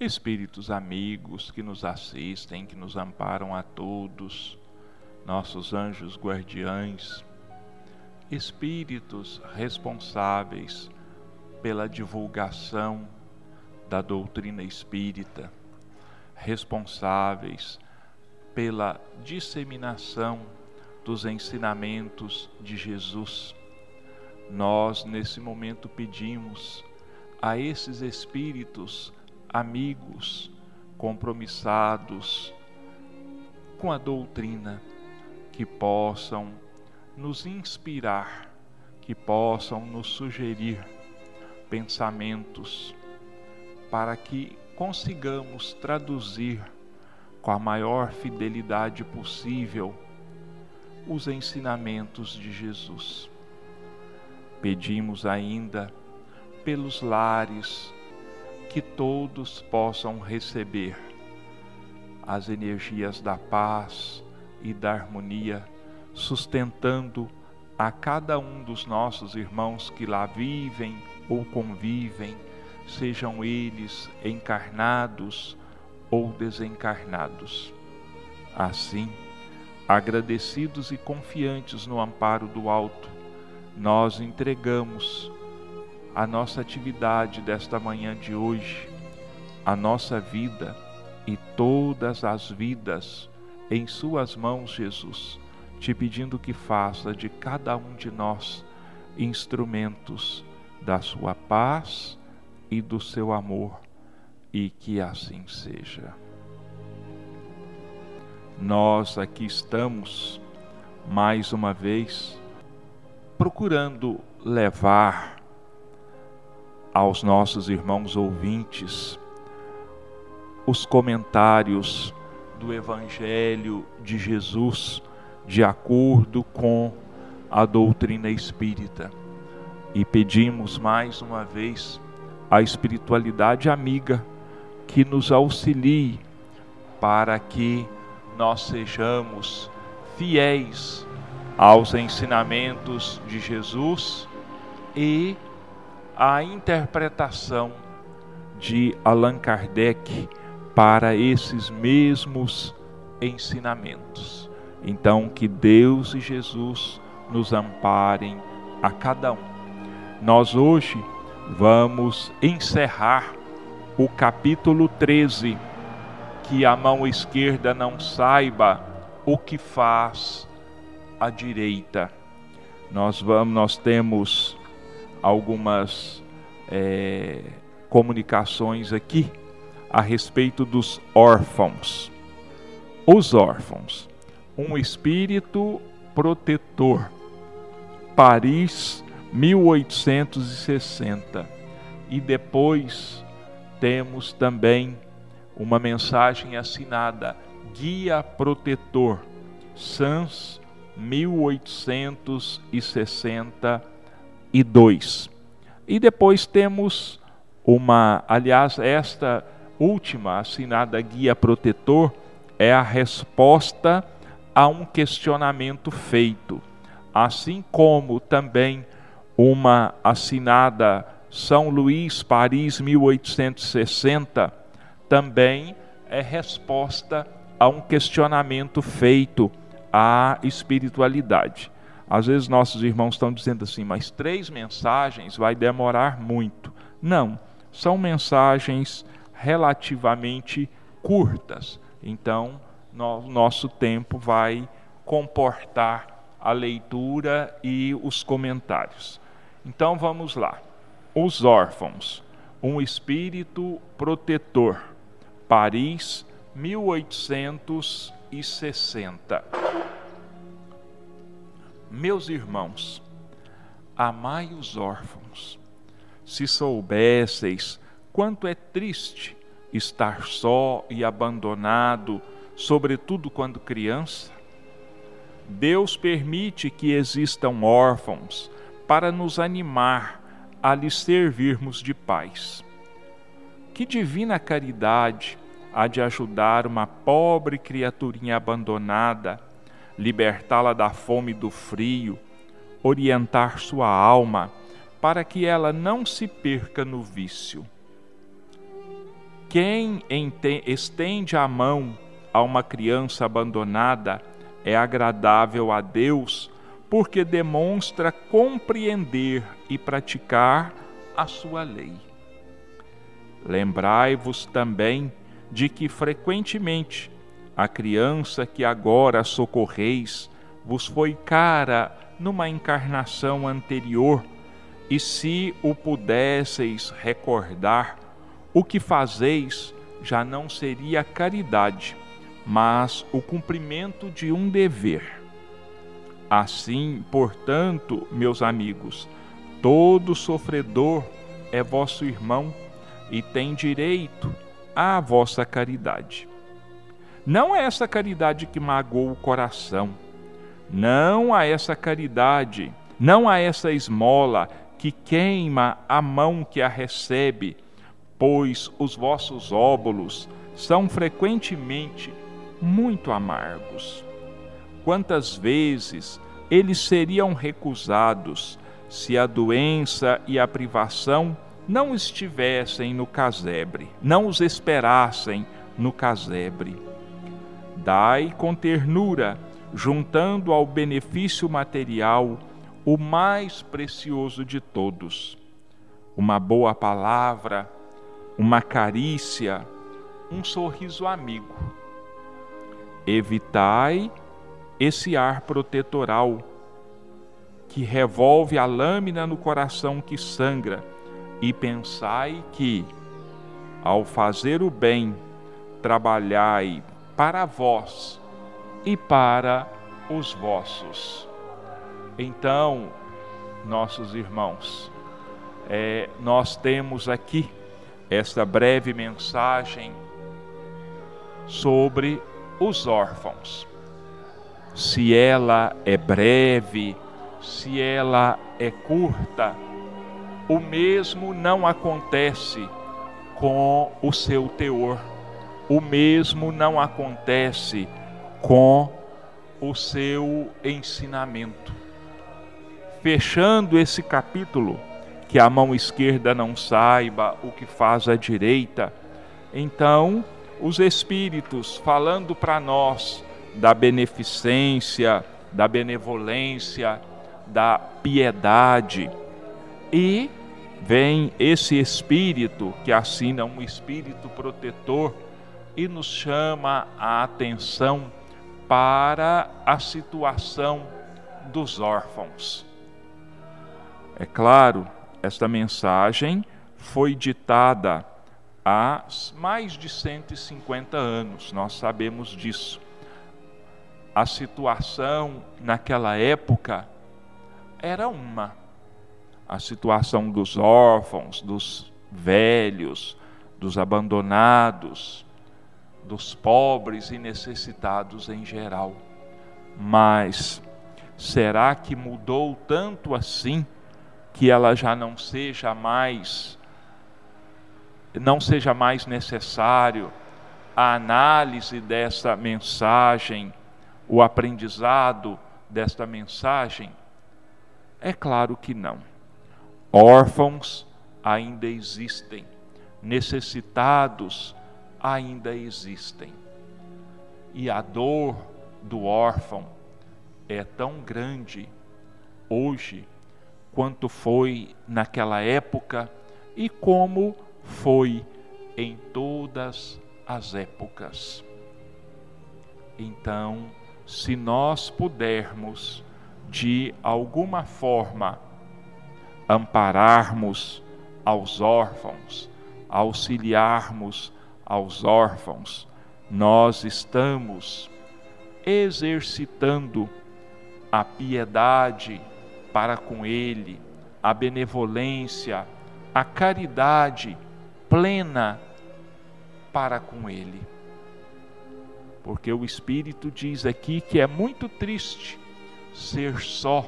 espíritos amigos que nos assistem, que nos amparam a todos, nossos anjos guardiães, espíritos responsáveis pela divulgação da doutrina espírita, responsáveis pela disseminação dos ensinamentos de Jesus. Nós, nesse momento, pedimos a esses espíritos amigos, compromissados com a doutrina, que possam nos inspirar, que possam nos sugerir pensamentos para que consigamos traduzir com a maior fidelidade possível os ensinamentos de Jesus. Pedimos ainda pelos lares que todos possam receber as energias da paz e da harmonia, sustentando a cada um dos nossos irmãos que lá vivem ou convivem, sejam eles encarnados ou desencarnados. Assim, agradecidos e confiantes no amparo do alto, nós entregamos a nossa atividade desta manhã de hoje, a nossa vida e todas as vidas em Suas mãos, Jesus, te pedindo que faça de cada um de nós instrumentos da Sua paz e do seu amor, e que assim seja. Nós aqui estamos, mais uma vez, procurando levar aos nossos irmãos ouvintes os comentários do Evangelho de Jesus de acordo com a doutrina espírita. E pedimos mais uma vez a espiritualidade amiga que nos auxilie para que nós sejamos fiéis aos ensinamentos de Jesus e à interpretação de Allan Kardec para esses mesmos ensinamentos. Então, que Deus e Jesus nos amparem a cada um. Nós hoje vamos encerrar o capítulo 13, que a mão esquerda não saiba o que faz a direita. Nós vamos, nós temos algumas é, comunicações aqui a respeito dos órfãos. Os órfãos, um espírito protetor. Paris, 1860. E depois temos também uma mensagem assinada Guia Protetor, Sans 1862. E depois temos uma, aliás, esta última assinada Guia Protetor é a resposta a um questionamento feito, assim como também uma assinada São Luís, Paris, 1860, também é resposta a um questionamento feito à espiritualidade. Às vezes nossos irmãos estão dizendo assim, mas três mensagens vai demorar muito. Não, são mensagens relativamente curtas. Então, no, nosso tempo vai comportar a leitura e os comentários. Então vamos lá. Os órfãos, um espírito protetor. Paris, 1860. Meus irmãos, amai os órfãos. Se soubesseis quanto é triste estar só e abandonado, sobretudo quando criança, Deus permite que existam órfãos para nos animar a lhes servirmos de paz. Que divina caridade há de ajudar uma pobre criaturinha abandonada, libertá-la da fome e do frio, orientar sua alma para que ela não se perca no vício. quem estende a mão a uma criança abandonada é agradável a Deus, porque demonstra compreender e praticar a sua lei. Lembrai-vos também de que frequentemente a criança que agora socorreis vos foi cara numa encarnação anterior, e se o pudesseis recordar, o que fazeis já não seria caridade, mas o cumprimento de um dever. Assim, portanto, meus amigos, todo sofredor é vosso irmão e tem direito à vossa caridade. Não é essa caridade que magoa o coração, não a essa caridade, não a essa esmola que queima a mão que a recebe, pois os vossos óbolos são frequentemente muito amargos. Quantas vezes eles seriam recusados se a doença e a privação não estivessem no casebre, não os esperassem no casebre. Dai com ternura, juntando ao benefício material o mais precioso de todos: uma boa palavra, uma carícia, um sorriso amigo. Evitai esse ar protetoral que revolve a lâmina no coração que sangra e pensai que, ao fazer o bem, trabalhai para vós e para os vossos. Então, nossos irmãos, é, nós temos aqui esta breve mensagem sobre os órfãos. Se ela é breve, se ela é curta, o mesmo não acontece com o seu teor, o mesmo não acontece com o seu ensinamento. Fechando esse capítulo, que a mão esquerda não saiba o que faz a direita, então os Espíritos falando para nós da beneficência, da benevolência, da piedade e vem esse espírito que assina um espírito protetor e nos chama a atenção para a situação dos órfãos. É claro, esta mensagem foi ditada há mais de 150 anos, nós sabemos disso. A situação naquela época era uma a situação dos órfãos, dos velhos, dos abandonados, dos pobres e necessitados em geral. Mas será que mudou tanto assim que ela já não seja mais não seja mais necessário a análise dessa mensagem, o aprendizado desta mensagem? É claro que não. Órfãos ainda existem, necessitados ainda existem. E a dor do órfão é tão grande hoje quanto foi naquela época e como foi em todas as épocas. Então, se nós pudermos de alguma forma ampararmos aos órfãos, auxiliarmos aos órfãos, nós estamos exercitando a piedade para com ele, a benevolência, a caridade plena para com ele. Porque o Espírito diz aqui que é muito triste ser só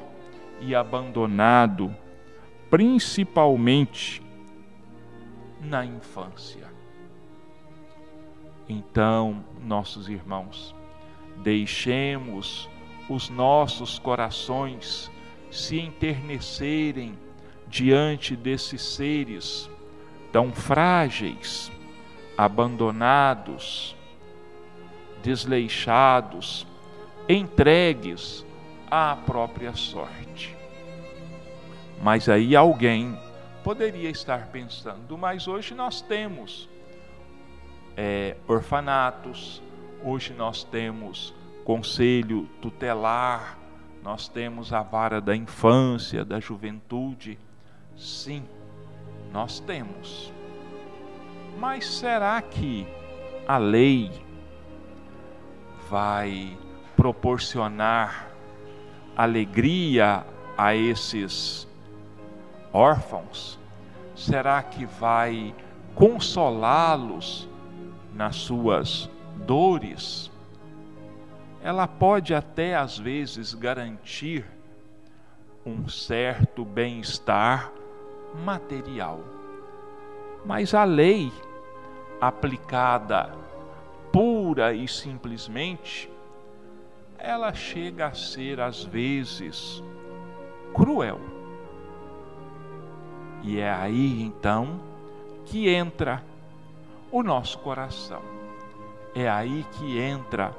e abandonado principalmente na infância. Então, nossos irmãos, deixemos os nossos corações se enternecerem diante desses seres tão frágeis, abandonados, desleixados, entregues à própria sorte. Mas aí alguém poderia estar pensando, mas hoje nós temos é, orfanatos, hoje nós temos conselho tutelar, nós temos a vara da infância, da juventude. Sim, nós temos. Mas será que a lei vai proporcionar alegria a esses órfãos? Será que vai consolá-los nas suas dores? Ela pode até às vezes garantir um certo bem-estar material. Mas a lei aplicada pura e simplesmente, ela chega a ser às vezes cruel. E é aí então que entra o nosso coração. É aí que entra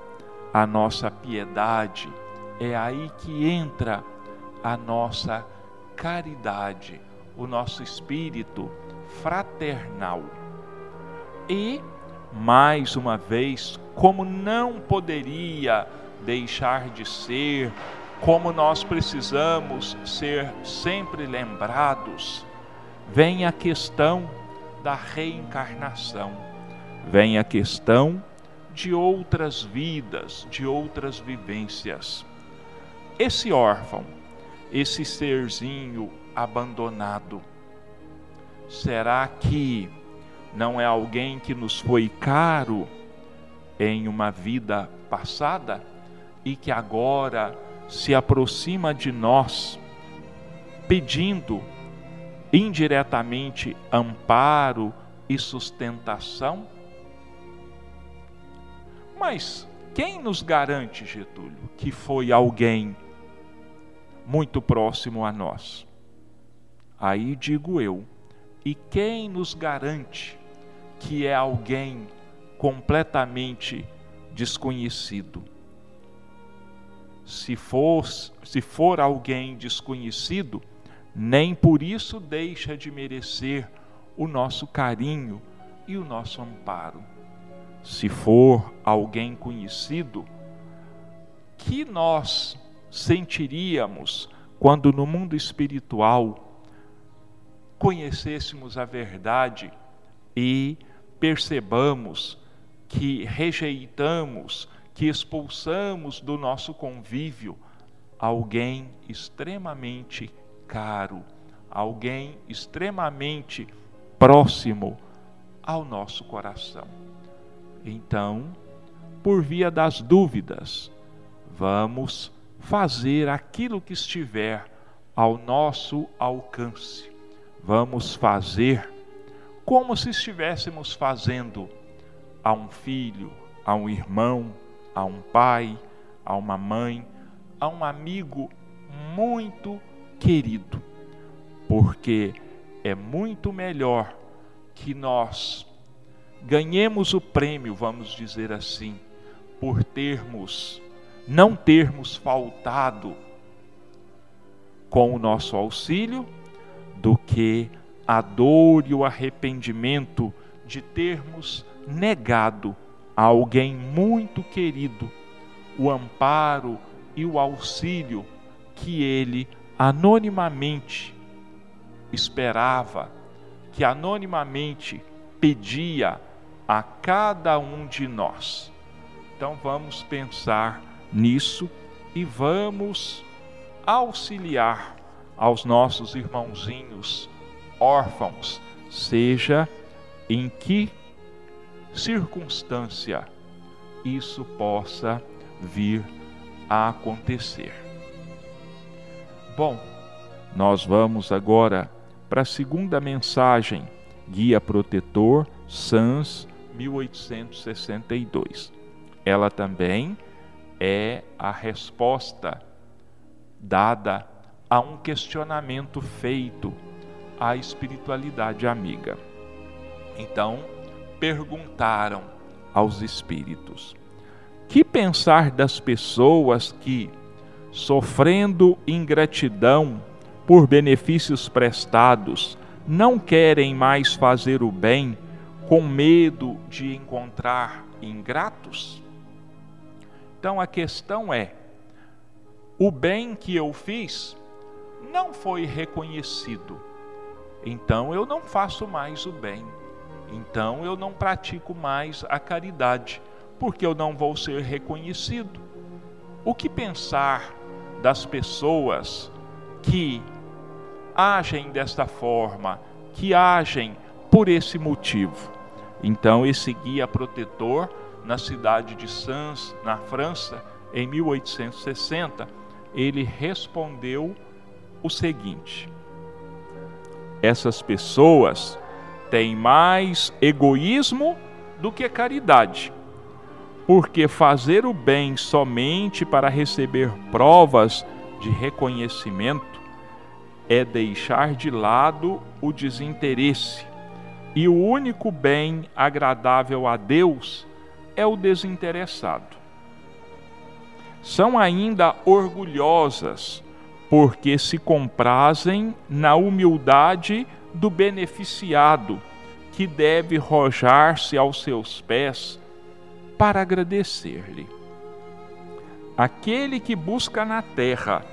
a nossa piedade, é aí que entra a nossa caridade, o nosso espírito fraternal. E, mais uma vez, como não poderia deixar de ser, como nós precisamos ser sempre lembrados, vem a questão da reencarnação, vem a questão de outras vidas, de outras vivências. Esse órfão, esse serzinho abandonado, será que não é alguém que nos foi caro em uma vida passada e que agora se aproxima de nós, pedindo indiretamente amparo e sustentação? Mas quem nos garante, Getúlio, que foi alguém muito próximo a nós? Aí digo eu, e quem nos garante que é alguém completamente desconhecido? Se for, se for alguém desconhecido, nem por isso deixa de merecer o nosso carinho e o nosso amparo. Se for alguém conhecido, que nós sentiríamos quando no mundo espiritual conhecêssemos a verdade e percebamos que rejeitamos, que expulsamos do nosso convívio alguém extremamente caro, alguém extremamente próximo ao nosso coração. Então, por via das dúvidas, vamos fazer aquilo que estiver ao nosso alcance vamos fazer como se estivéssemos fazendo a um filho, a um irmão, a um pai, a uma mãe, a um amigo muito querido, porque é muito melhor que nós ganhemos o prêmio, vamos dizer assim, por termos, não termos faltado com o nosso auxílio do que a dor e o arrependimento de termos negado a alguém muito querido o amparo e o auxílio que ele anonimamente esperava, que anonimamente pedia a cada um de nós. Então vamos pensar nisso e vamos auxiliar aos nossos irmãozinhos órfãos, seja em que circunstância isso possa vir a acontecer. Bom, nós vamos agora para a segunda mensagem, Guia Protetor, SANS 1862. Ela também é a resposta dada a um questionamento feito à espiritualidade amiga. Então, perguntaram aos espíritos: Que pensar das pessoas que, sofrendo ingratidão por benefícios prestados, não querem mais fazer o bem com medo de encontrar ingratos? Então a questão é: o bem que eu fiz não foi reconhecido, então eu não faço mais o bem, então eu não pratico mais a caridade, porque eu não vou ser reconhecido. O que pensar das pessoas que agem desta forma, que agem por esse motivo? Então, esse guia protetor na cidade de Sens, na França, em 1860, ele respondeu o seguinte: essas pessoas têm mais egoísmo do que caridade, porque fazer o bem somente para receber provas de reconhecimento é deixar de lado o desinteresse, e o único bem agradável a Deus é o desinteressado. São ainda orgulhosas, porque se comprazem na humildade do beneficiado, que deve rojar-se aos seus pés para agradecer-lhe. Aquele que busca na terra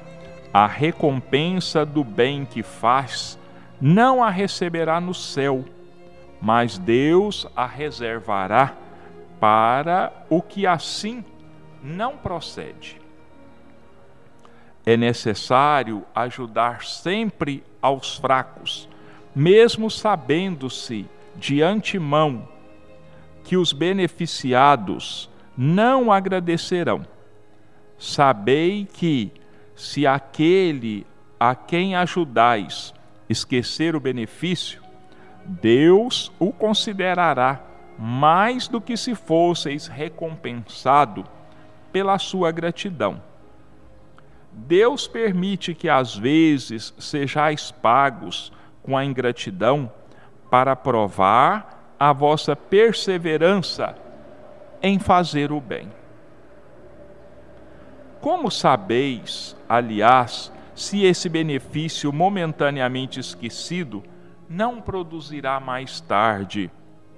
a recompensa do bem que faz, não a receberá no céu, mas Deus a reservará para o que assim não procede. É necessário ajudar sempre aos fracos, mesmo sabendo-se de antemão que os beneficiados não agradecerão. Sabei que, se aquele a quem ajudais esquecer o benefício, Deus o considerará mais do que se fosseis recompensado pela sua gratidão. Deus permite que às vezes sejais pagos com a ingratidão para provar a vossa perseverança em fazer o bem. Como sabeis, aliás, se esse benefício momentaneamente esquecido não produzirá mais tarde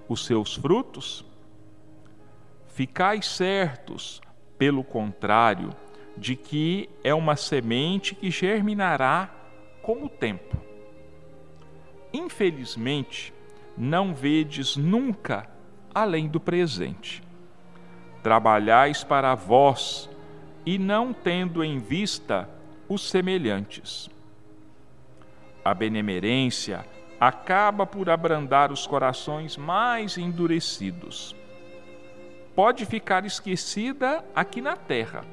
os seus frutos? Ficai certos, pelo contrário, de que é uma semente que germinará com o tempo. Infelizmente, não vedes nunca além do presente. Trabalhais para vós e não tendo em vista os semelhantes. A benemerência acaba por abrandar os corações mais endurecidos. Pode ficar esquecida aqui na terra,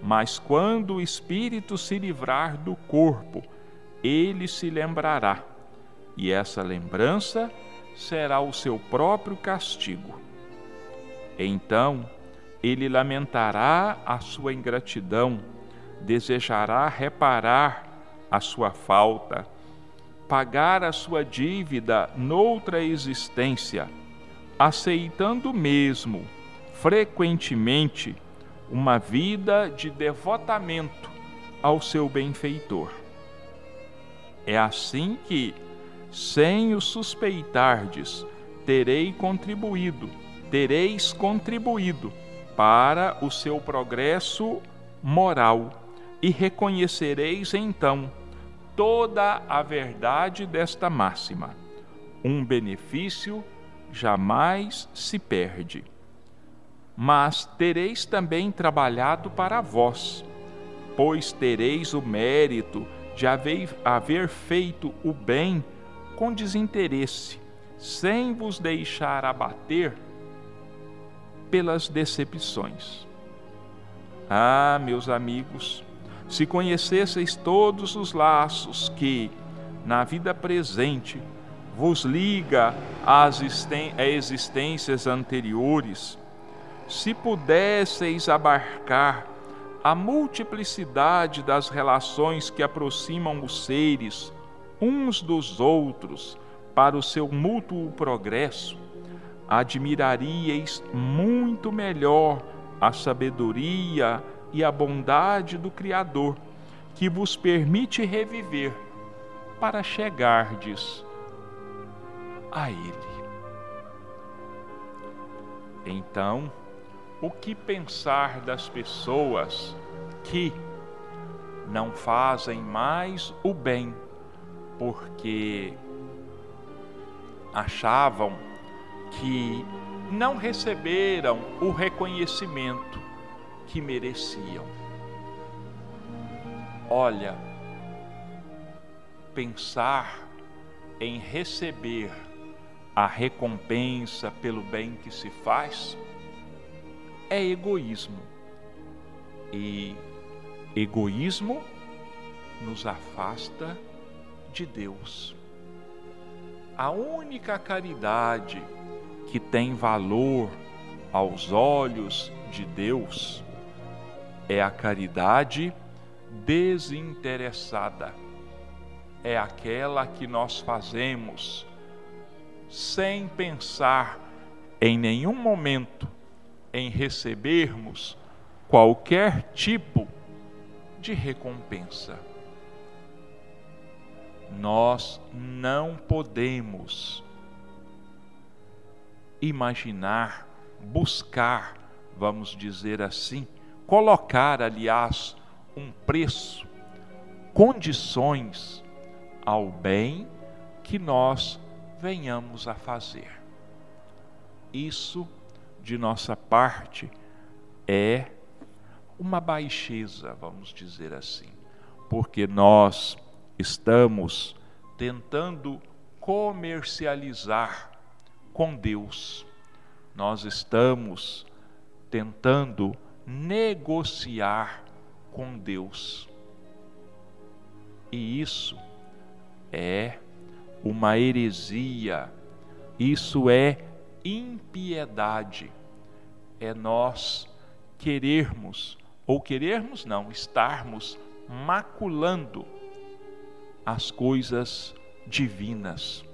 mas quando o espírito se livrar do corpo, ele se lembrará, e essa lembrança será o seu próprio castigo. Então, ele lamentará a sua ingratidão, desejará reparar a sua falta pagar a sua dívida noutra existência, aceitando mesmo, frequentemente, uma vida de devotamento ao seu benfeitor. É assim que, sem o suspeitardes, terei contribuído, tereis contribuído para o seu progresso moral e reconhecereis então toda a verdade desta máxima. Um benefício jamais se perde. Mas tereis também trabalhado para vós, pois tereis o mérito de haver, haver feito o bem com desinteresse, sem vos deixar abater pelas decepções. Ah, meus amigos, se conhecesseis todos os laços que, na vida presente, vos liga às existências anteriores, se pudesseis abarcar a multiplicidade das relações que aproximam os seres uns dos outros para o seu mútuo progresso, admiraríeis muito melhor a sabedoria e a bondade do Criador, que vos permite reviver para chegardes a Ele. Então, o que pensar das pessoas que não fazem mais o bem porque achavam que não receberam o reconhecimento que mereciam. Olha, pensar em receber a recompensa pelo bem que se faz é egoísmo. E egoísmo nos afasta de Deus. A única caridade que tem valor aos olhos de Deus é a caridade desinteressada. É aquela que nós fazemos sem pensar em nenhum momento em recebermos qualquer tipo de recompensa. Nós não podemos imaginar, buscar, vamos dizer assim, colocar, aliás, um preço, condições ao bem que nós venhamos a fazer. Isso, de nossa parte, é uma baixeza, vamos dizer assim, porque nós estamos tentando comercializar com Deus. Nós estamos tentando negociar com Deus. E isso é uma heresia, isso é impiedade. É nós querermos, ou querermos não, estarmos maculando as coisas divinas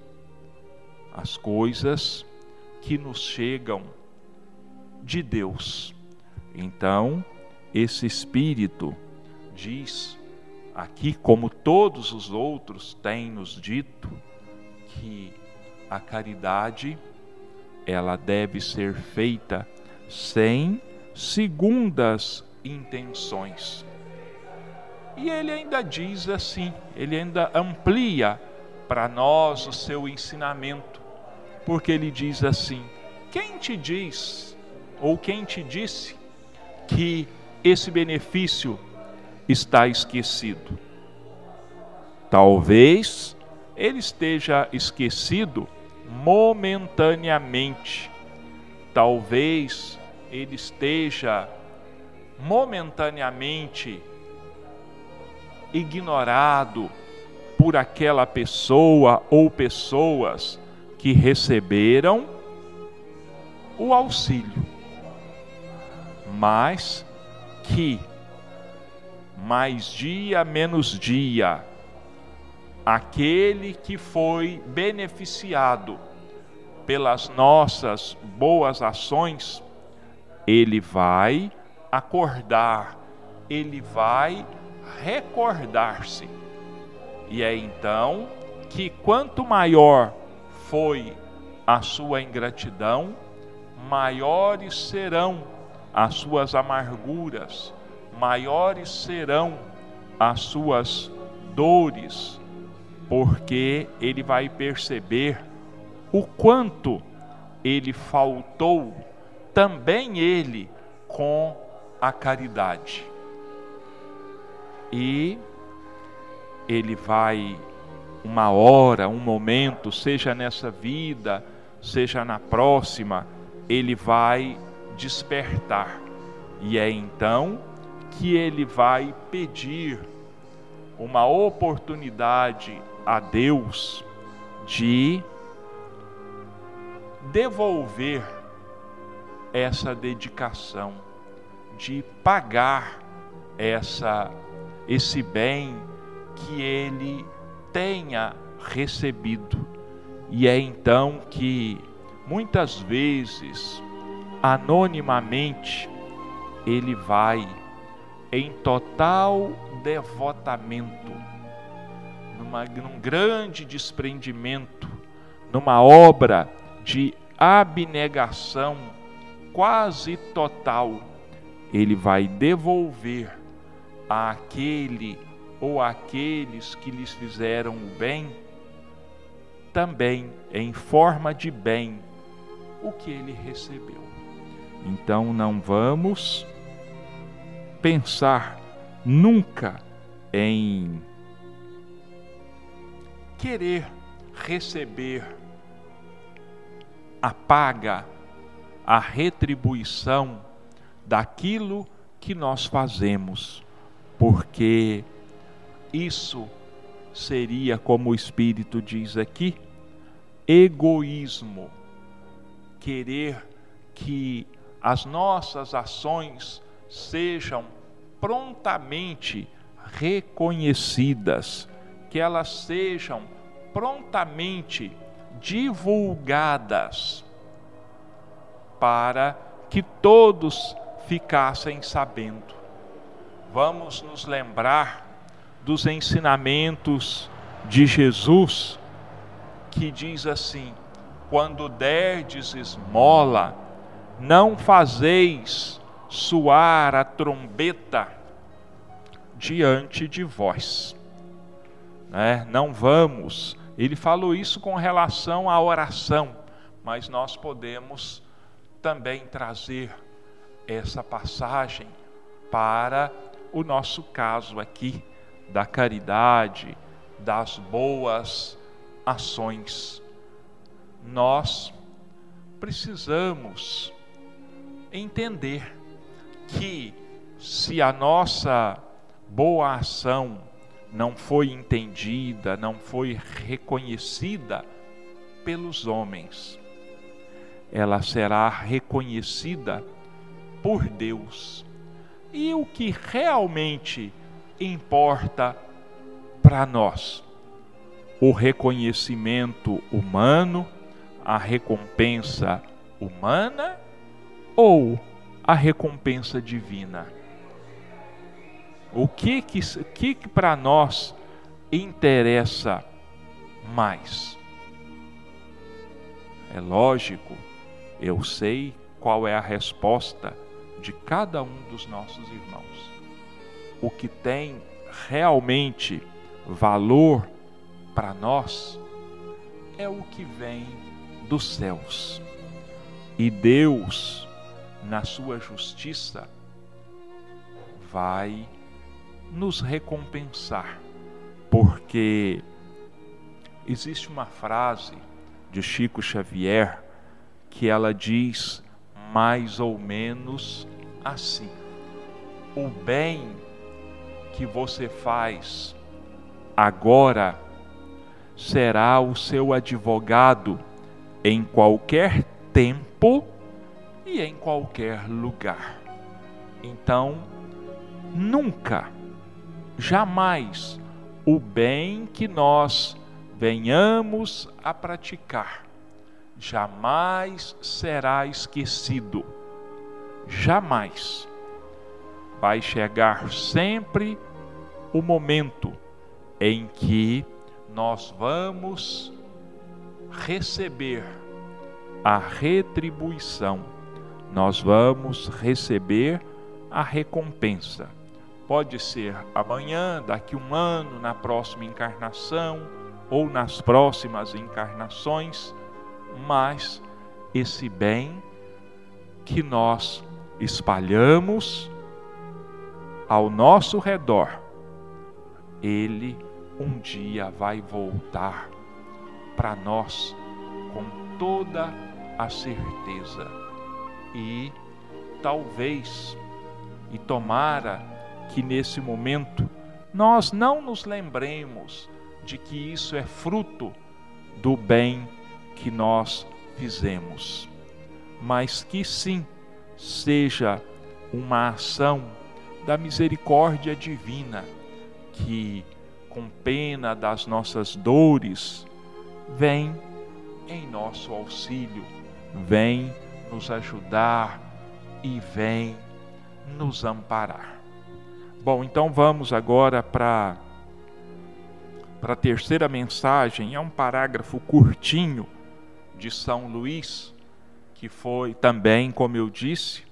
as coisas que nos chegam de Deus. Então, esse Espírito diz aqui, como todos os outros têm nos dito, que a caridade ela deve ser feita sem segundas intenções. E ele ainda diz assim, ele ainda amplia para nós o seu ensinamento porque ele diz assim: Quem te diz, ou quem te disse, que esse benefício está esquecido? Talvez ele esteja esquecido momentaneamente. Talvez ele esteja momentaneamente ignorado por aquela pessoa ou pessoas que receberam o auxílio, mas que mais dia menos dia aquele que foi beneficiado pelas nossas boas ações, ele vai acordar, ele vai recordar-se. E é então que quanto maior foi a sua ingratidão, maiores serão as suas amarguras, maiores serão as suas dores, porque ele vai perceber o quanto ele faltou também ele com a caridade. E ele vai uma hora, um momento, seja nessa vida, seja na próxima, ele vai despertar. E é então que ele vai pedir uma oportunidade a Deus de devolver essa dedicação, de pagar essa esse bem que ele tenha recebido. E é então que muitas vezes, anonimamente, ele vai em total devotamento, numa, num grande desprendimento, numa obra de abnegação quase total, ele vai devolver àquele ou àqueles que lhes fizeram o bem, também em forma de bem, o que ele recebeu. Então não vamos pensar nunca em querer receber a paga, a retribuição daquilo que nós fazemos, porque isso seria, como o Espírito diz aqui, egoísmo, querer que as nossas ações sejam prontamente reconhecidas, que elas sejam prontamente divulgadas, para que todos ficassem sabendo. Vamos nos lembrar dos ensinamentos de Jesus, que diz assim: quando derdes esmola, não fazeis soar a trombeta diante de vós. Né? Não vamos. Ele falou isso com relação à oração, mas nós podemos também trazer essa passagem para o nosso caso aqui da caridade, das boas ações. Nós precisamos entender que se a nossa boa ação não foi entendida, não foi reconhecida pelos homens, ela será reconhecida por Deus. E o que realmente importa para nós? O reconhecimento humano, a recompensa humana ou a recompensa divina? O que que, que, que para nós interessa mais? É lógico, eu sei qual é a resposta de cada um dos nossos irmãos. O que tem realmente valor para nós é o que vem dos céus. E Deus na sua justiça, vai nos recompensar, porque existe uma frase de Chico Xavier que ela diz mais ou menos assim: o bem que você faz agora será o seu advogado em qualquer tempo e em qualquer lugar. Então, nunca, jamais o bem que nós venhamos a praticar jamais será esquecido. Jamais. Vai chegar sempre o momento em que nós vamos receber a retribuição nós vamos receber a recompensa. Pode ser amanhã, daqui um ano, na próxima encarnação ou nas próximas encarnações, mas esse bem que nós espalhamos ao nosso redor, ele um dia vai voltar para nós com toda a certeza. E talvez e tomara que nesse momento nós não nos lembremos de que isso é fruto do bem que nós fizemos, mas que sim seja uma ação da misericórdia divina que, com pena das nossas dores, vem em nosso auxílio vem nos ajudar e vem nos amparar. Bom, então vamos agora para para a terceira mensagem, é um parágrafo curtinho de São Luís, que foi também, como eu disse,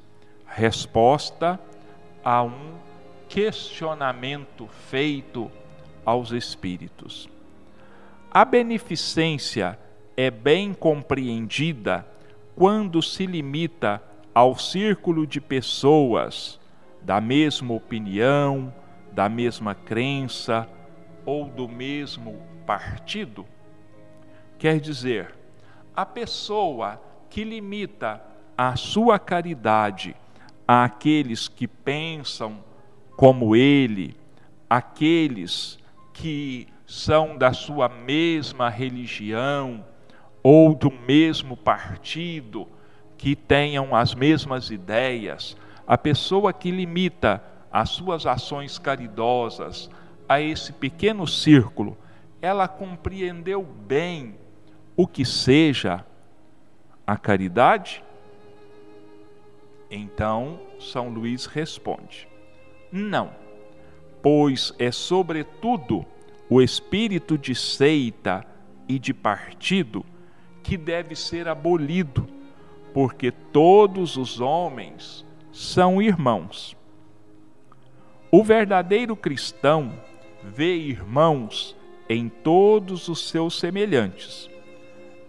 resposta a um questionamento feito aos espíritos. A beneficência é bem compreendida quando se limita ao círculo de pessoas da mesma opinião, da mesma crença ou do mesmo partido? Quer dizer, a pessoa que limita a sua caridade àqueles que pensam como ele, aqueles que são da sua mesma religião ou do mesmo partido, que tenham as mesmas ideias, a pessoa que limita as suas ações caridosas a esse pequeno círculo, ela compreendeu bem o que seja a caridade? Então, São Luís responde: Não, pois é sobretudo o espírito de seita e de partido que deve ser abolido, porque todos os homens são irmãos. O verdadeiro cristão vê irmãos em todos os seus semelhantes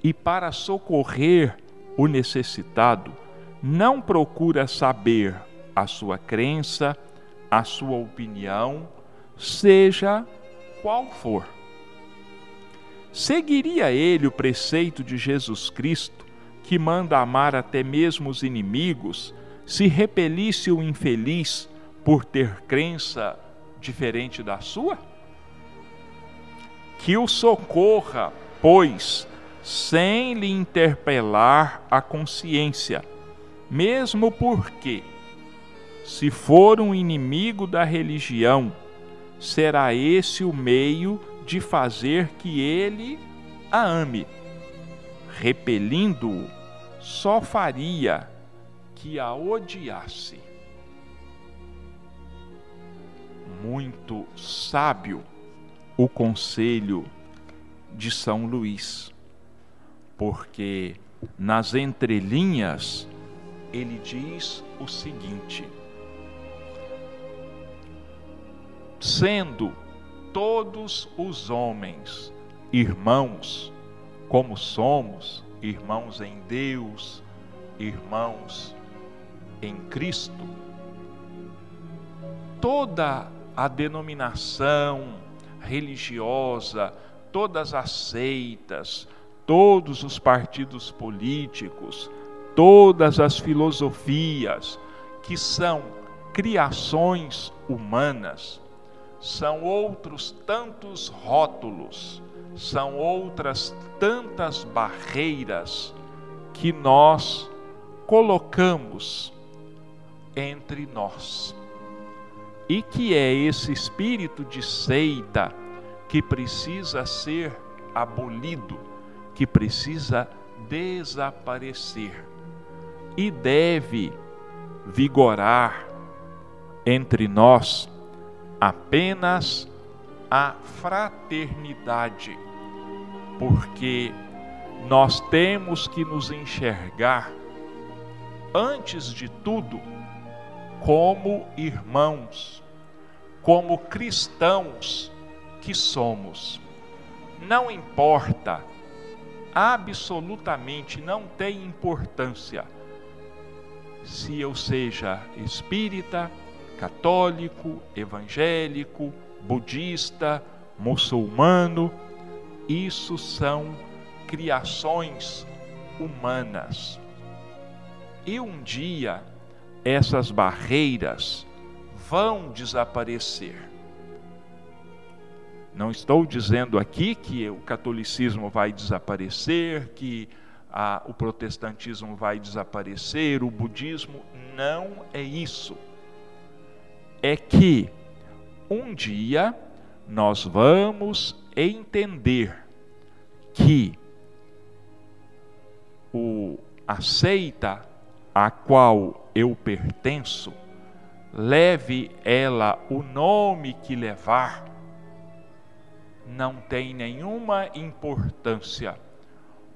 e, para socorrer o necessitado, não procura saber a sua crença, a sua opinião, seja qual for. Seguiria ele o preceito de Jesus Cristo, que manda amar até mesmo os inimigos, se repelisse o infeliz por ter crença diferente da sua? Que o socorra, pois, sem lhe interpelar a consciência, mesmo porque, se for um inimigo da religião, será esse o meio de fazer que ele a ame. Repelindo-o, só faria que a odiasse. Muito sábio o conselho de São Luís, porque nas entrelinhas ele diz o seguinte: sendo todos os homens irmãos, como somos, irmãos em Deus, irmãos em Cristo, toda a denominação religiosa, todas as seitas, todos os partidos políticos, todas as filosofias que são criações humanas, são outros tantos rótulos, são outras tantas barreiras que nós colocamos entre nós. E que é esse espírito de seita que precisa ser abolido, que precisa desaparecer e deve vigorar entre nós apenas a fraternidade, porque nós temos que nos enxergar, antes de tudo, como irmãos, como cristãos que somos. Não importa, absolutamente não tem importância se eu seja espírita, católico, evangélico, budista, muçulmano, isso são criações humanas. E um dia essas barreiras vão desaparecer. Não estou dizendo aqui que o catolicismo vai desaparecer, que a, o protestantismo vai desaparecer, o budismo. Não é isso é que um dia nós vamos entender que o a seita a qual eu pertenço, leve ela o nome que levar, não tem nenhuma importância.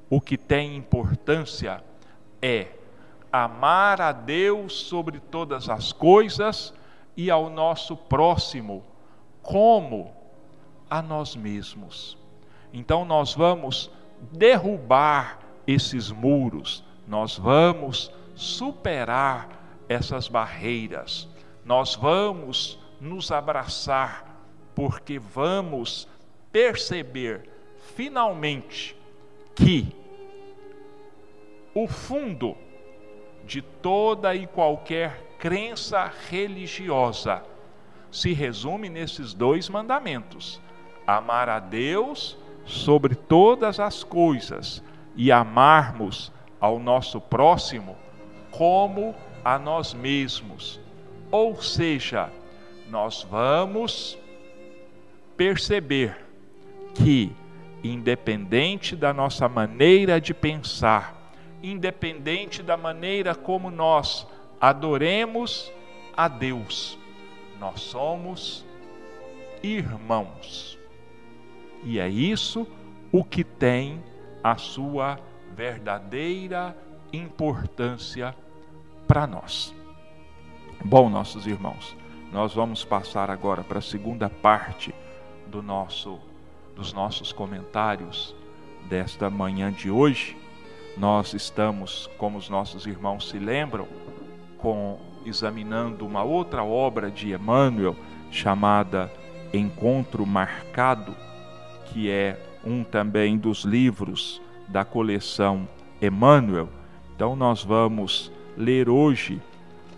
O que tem importância é amar a Deus sobre todas as coisas e ao nosso próximo como a nós mesmos. Então nós vamos derrubar esses muros, nós vamos superar essas barreiras, nós vamos nos abraçar, porque vamos perceber finalmente que o fundo de toda e qualquer crença religiosa se resume nesses dois mandamentos: amar a Deus sobre todas as coisas e amarmos ao nosso próximo como a nós mesmos. Ou seja, nós vamos perceber que, independente da nossa maneira de pensar, independente da maneira como nós adoremos a Deus, nós somos irmãos. E é isso o que tem a sua verdadeira importância para nós. Bom, nossos irmãos, nós vamos passar agora para a segunda parte do nosso dos nossos comentários desta manhã de hoje. Nós estamos, como os nossos irmãos se lembram, com examinando uma outra obra de Emmanuel chamada Encontro Marcado, que é um também dos livros da coleção Emmanuel. Então nós vamos ler hoje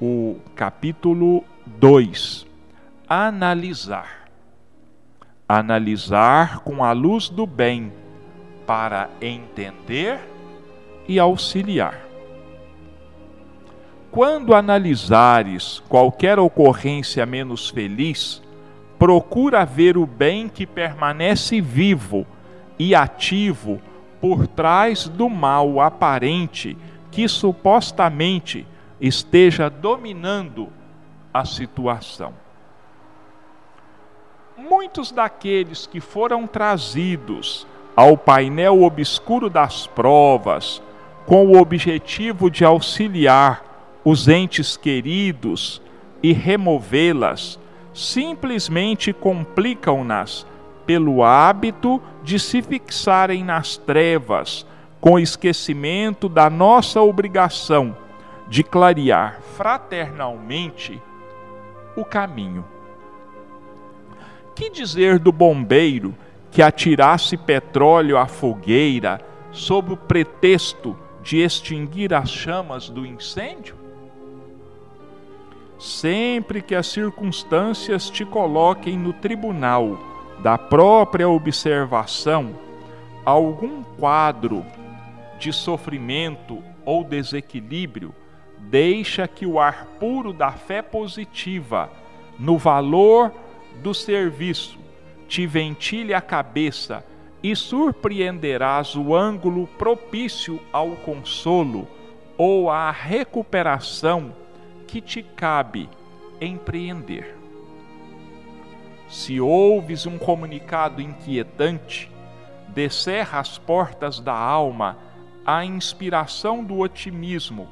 o capítulo 2, analisar. Analisar com a luz do bem para entender e auxiliar. Quando analisares qualquer ocorrência menos feliz, procura ver o bem que permanece vivo e ativo por trás do mal aparente que supostamente esteja dominando a situação. Muitos daqueles que foram trazidos ao painel obscuro das provas com o objetivo de auxiliar os entes queridos e removê-las, simplesmente complicam-nas pelo hábito de se fixarem nas trevas, com esquecimento da nossa obrigação de clarear fraternalmente o caminho. Que dizer do bombeiro que atirasse petróleo à fogueira sob o pretexto de extinguir as chamas do incêndio? sempre que as circunstâncias te coloquem no tribunal da própria observação algum quadro de sofrimento ou desequilíbrio, deixa que o ar puro da fé positiva no valor do serviço te ventile a cabeça e surpreenderás o ângulo propício ao consolo ou à recuperação que te cabe empreender. Se ouves um comunicado inquietante, descerra as portas da alma a inspiração do otimismo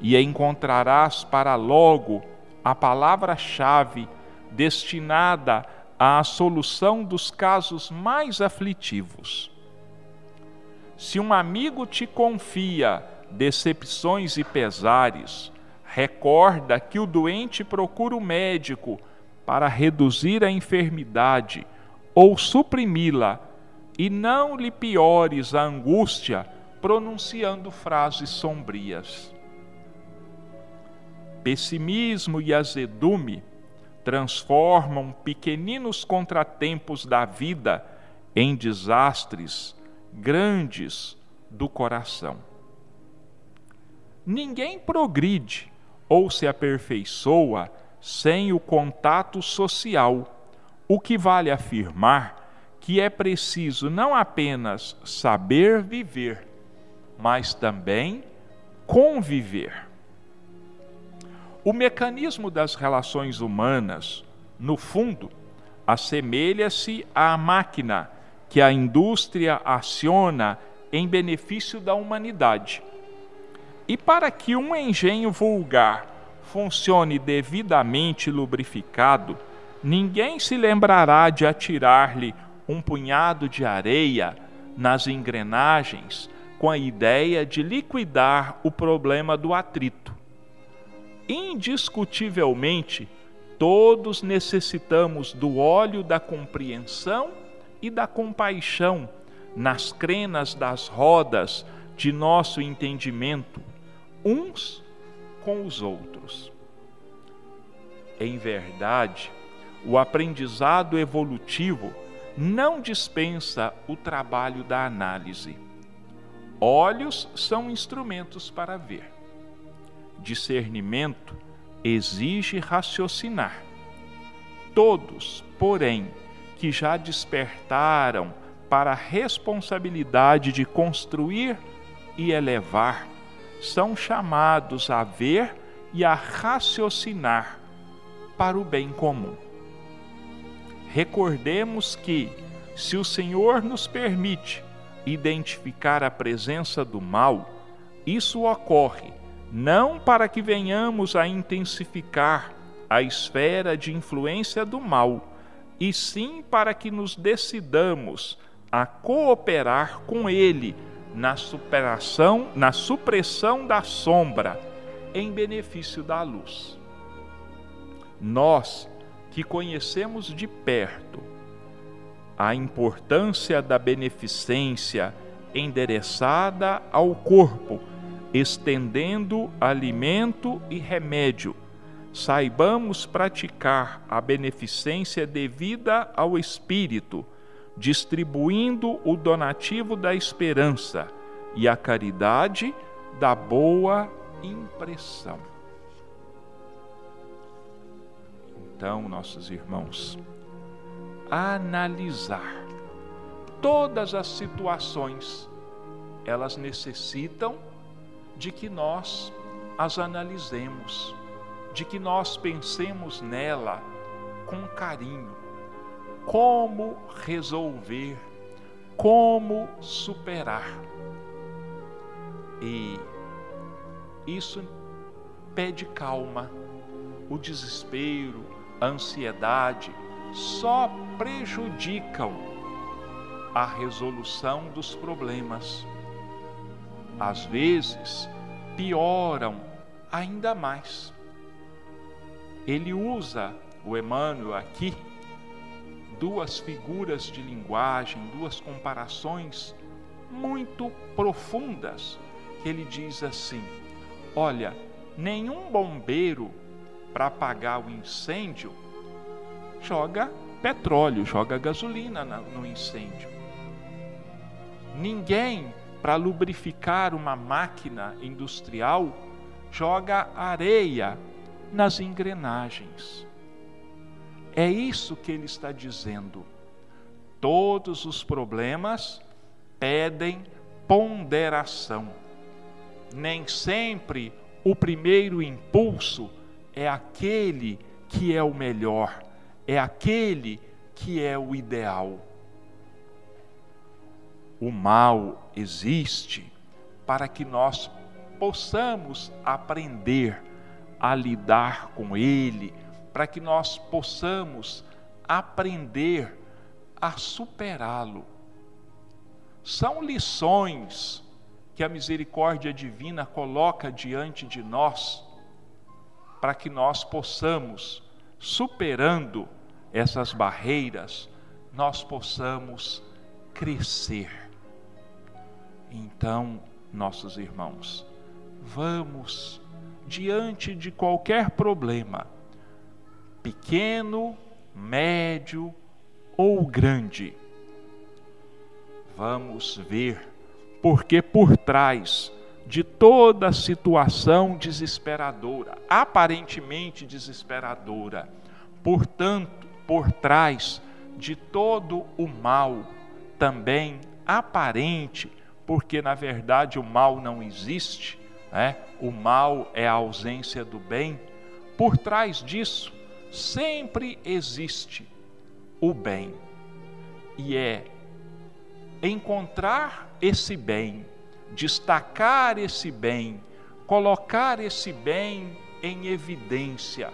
e encontrarás para logo a palavra-chave destinada à solução dos casos mais aflitivos. Se um amigo te confia decepções e pesares, recorda que o doente procura o médico para reduzir a enfermidade ou suprimi-la, e não lhe piores a angústia pronunciando frases sombrias. Pessimismo e azedume transformam pequeninos contratempos da vida em desastres grandes do coração. Ninguém progride ou se aperfeiçoa sem o contato social, o que vale afirmar que é preciso não apenas saber viver, mas também conviver. O mecanismo das relações humanas, no fundo, assemelha-se à máquina que a indústria aciona em benefício da humanidade. E para que um engenho vulgar funcione devidamente lubrificado, ninguém se lembrará de atirar-lhe um punhado de areia nas engrenagens com a ideia de liquidar o problema do atrito. Indiscutivelmente, todos necessitamos do óleo da compreensão e da compaixão nas crenas das rodas de nosso entendimento, uns com os outros. Em verdade, o aprendizado evolutivo não dispensa o trabalho da análise. Olhos são instrumentos para ver. Discernimento exige raciocinar. Todos, porém, que já despertaram para a responsabilidade de construir e elevar, são chamados a ver e a raciocinar para o bem comum. Recordemos que, se o Senhor nos permite identificar a presença do mal, isso ocorre não para que venhamos a intensificar a esfera de influência do mal, e sim para que nos decidamos a cooperar com ele na superação, na supressão da sombra em benefício da luz. Nós que conhecemos de perto a importância da beneficência endereçada ao corpo, estendendo alimento e remédio, saibamos praticar a beneficência devida ao espírito, distribuindo o donativo da esperança e a caridade da boa impressão. Então, nossos irmãos, analisar todas as situações, elas necessitam de que nós as analisemos, de que nós pensemos nela com carinho, como resolver, como superar. E isso pede calma, o desespero, a ansiedade só prejudicam a resolução dos problemas. Às vezes, pioram ainda mais. Ele usa, o Emmanuel aqui, duas figuras de linguagem, duas comparações muito profundas, que ele diz assim: olha, nenhum bombeiro para apagar o incêndio joga petróleo, joga gasolina no incêndio. Ninguém, para lubrificar uma máquina industrial, joga areia nas engrenagens. É isso que ele está dizendo. Todos os problemas pedem ponderação. Nem sempre o primeiro impulso é aquele que é o melhor, é aquele que é o ideal. O mal existe para que nós possamos aprender a lidar com ele, para que nós possamos aprender a superá-lo. São lições que a misericórdia divina coloca diante de nós para que nós possamos, superando essas barreiras, nós possamos crescer. Então, nossos irmãos, vamos diante de qualquer problema, pequeno, médio ou grande, vamos ver, porque por trás de toda situação desesperadora, aparentemente desesperadora. Portanto, por trás de todo o mal, também aparente, porque na verdade o mal não existe, é? o mal é a ausência do bem, por trás disso sempre existe o bem. E é encontrar esse bem, destacar esse bem, colocar esse bem em evidência,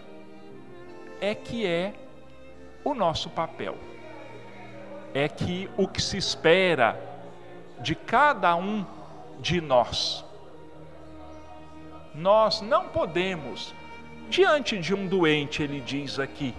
é que é o nosso papel. É que o que se espera de cada um de nós. Nós não podemos, diante de um doente, ele diz aqui,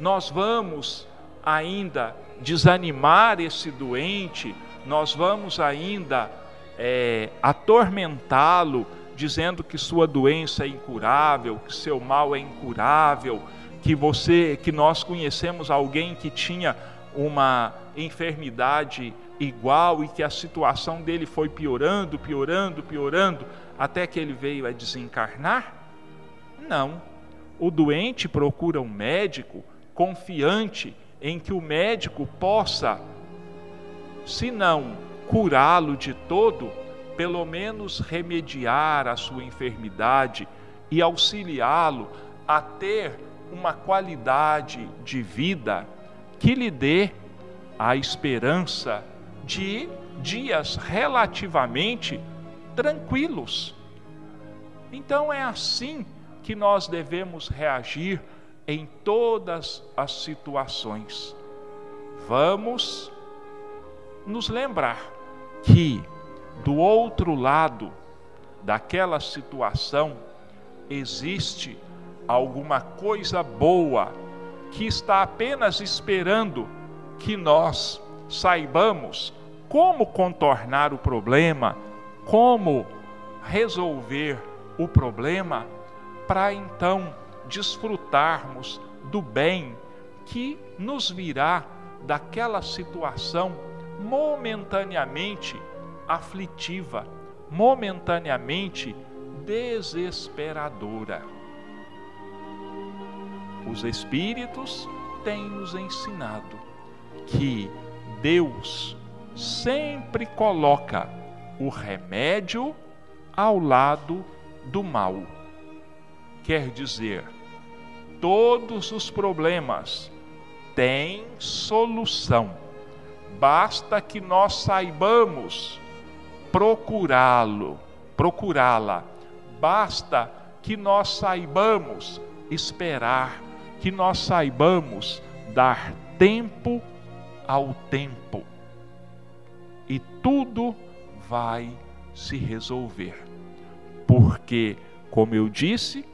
nós vamos ainda desanimar esse doente, nós vamos ainda é, atormentá-lo, dizendo que sua doença é incurável, que seu mal é incurável, que você, que nós conhecemos alguém que tinha uma enfermidade igual e que a situação dele foi piorando, piorando, piorando, até que ele veio a desencarnar? Não. O doente procura um médico confiante em que o médico possa, se não curá-lo de todo, pelo menos remediar a sua enfermidade e auxiliá-lo a ter uma qualidade de vida que lhe dê a esperança de dias relativamente tranquilos. Então é assim que nós devemos reagir em todas as situações. Vamos nos lembrar que do outro lado daquela situação existe alguma coisa boa que está apenas esperando que nós saibamos como contornar o problema, como resolver o problema, para então desfrutarmos do bem que nos virá daquela situação momentaneamente aflitiva, momentaneamente desesperadora. Os Espíritos têm nos ensinado que Deus sempre coloca o remédio ao lado do mal. Quer dizer, todos os problemas têm solução. Basta que nós saibamos procurá-lo, procurá-la. Basta que nós saibamos esperar, que nós saibamos dar tempo ao tempo. E tudo vai se resolver. Porque, como eu disse,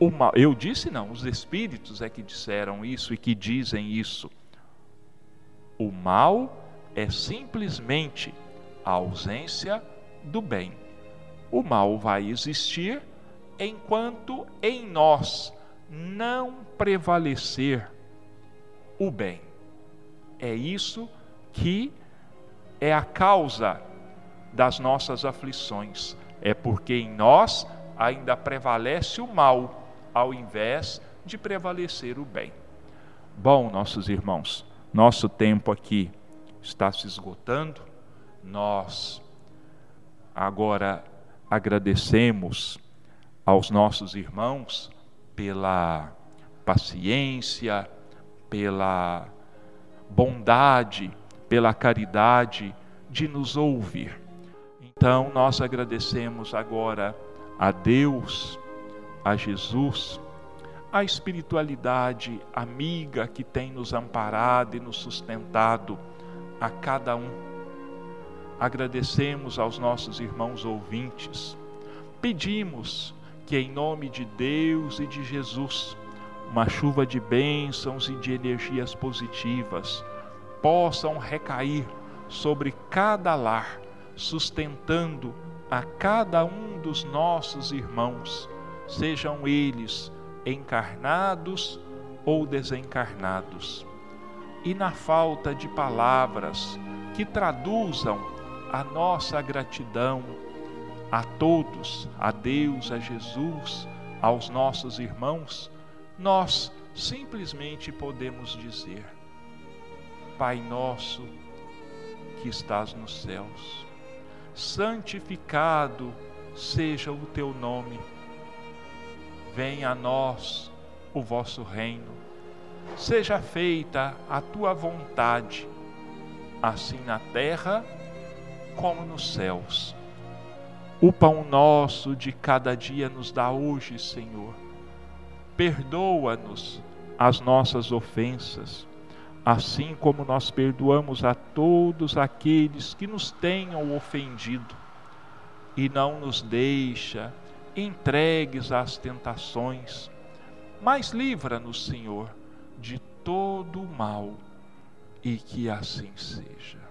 o mal, eu disse não, os espíritos é que disseram isso e que dizem isso. O mal é simplesmente a ausência do bem. O mal vai existir enquanto em nós não prevalecer o bem. É isso que é a causa das nossas aflições. É porque em nós ainda prevalece o mal, ao invés de prevalecer o bem. Bom, nossos irmãos, nosso tempo aqui está se esgotando. Nós agora agradecemos aos nossos irmãos pela paciência, pela bondade, pela caridade de nos ouvir. Então, nós agradecemos agora a Deus, a Jesus, a espiritualidade amiga que tem nos amparado e nos sustentado a cada um. Agradecemos aos nossos irmãos ouvintes. Pedimos que, em nome de Deus e de Jesus, uma chuva de bênçãos e de energias positivas possam recair sobre cada lar, sustentando a cada um dos nossos irmãos, sejam eles encarnados ou desencarnados. E na falta de palavras que traduzam a nossa gratidão a todos, a Deus, a Jesus, aos nossos irmãos, nós simplesmente podemos dizer: Pai nosso que estás nos céus, santificado seja o teu nome. Venha a nós o vosso reino. Seja feita a tua vontade, assim na terra como nos céus. O pão nosso de cada dia nos dá hoje, Senhor. Perdoa-nos as nossas ofensas, assim como nós perdoamos a todos aqueles que nos tenham ofendido. E não nos deixa entregues às tentações, mas livra-nos, Senhor, de todo o mal, e que assim seja.